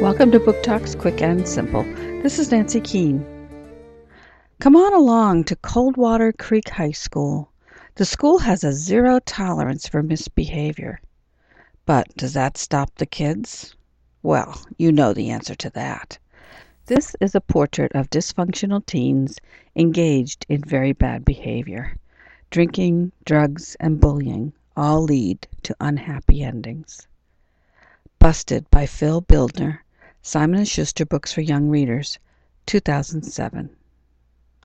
Welcome to Book Talks Quick and Simple. This is Nancy Keane. Come on along to Coldwater Creek High School. The school has a zero tolerance for misbehavior. But does that stop the kids? Well, you know the answer to that. This is a portrait of dysfunctional teens engaged in very bad behavior. Drinking, drugs, and bullying all lead to unhappy endings. Busted by Phil Bildner, Simon & Schuster Books for Young Readers, 2007.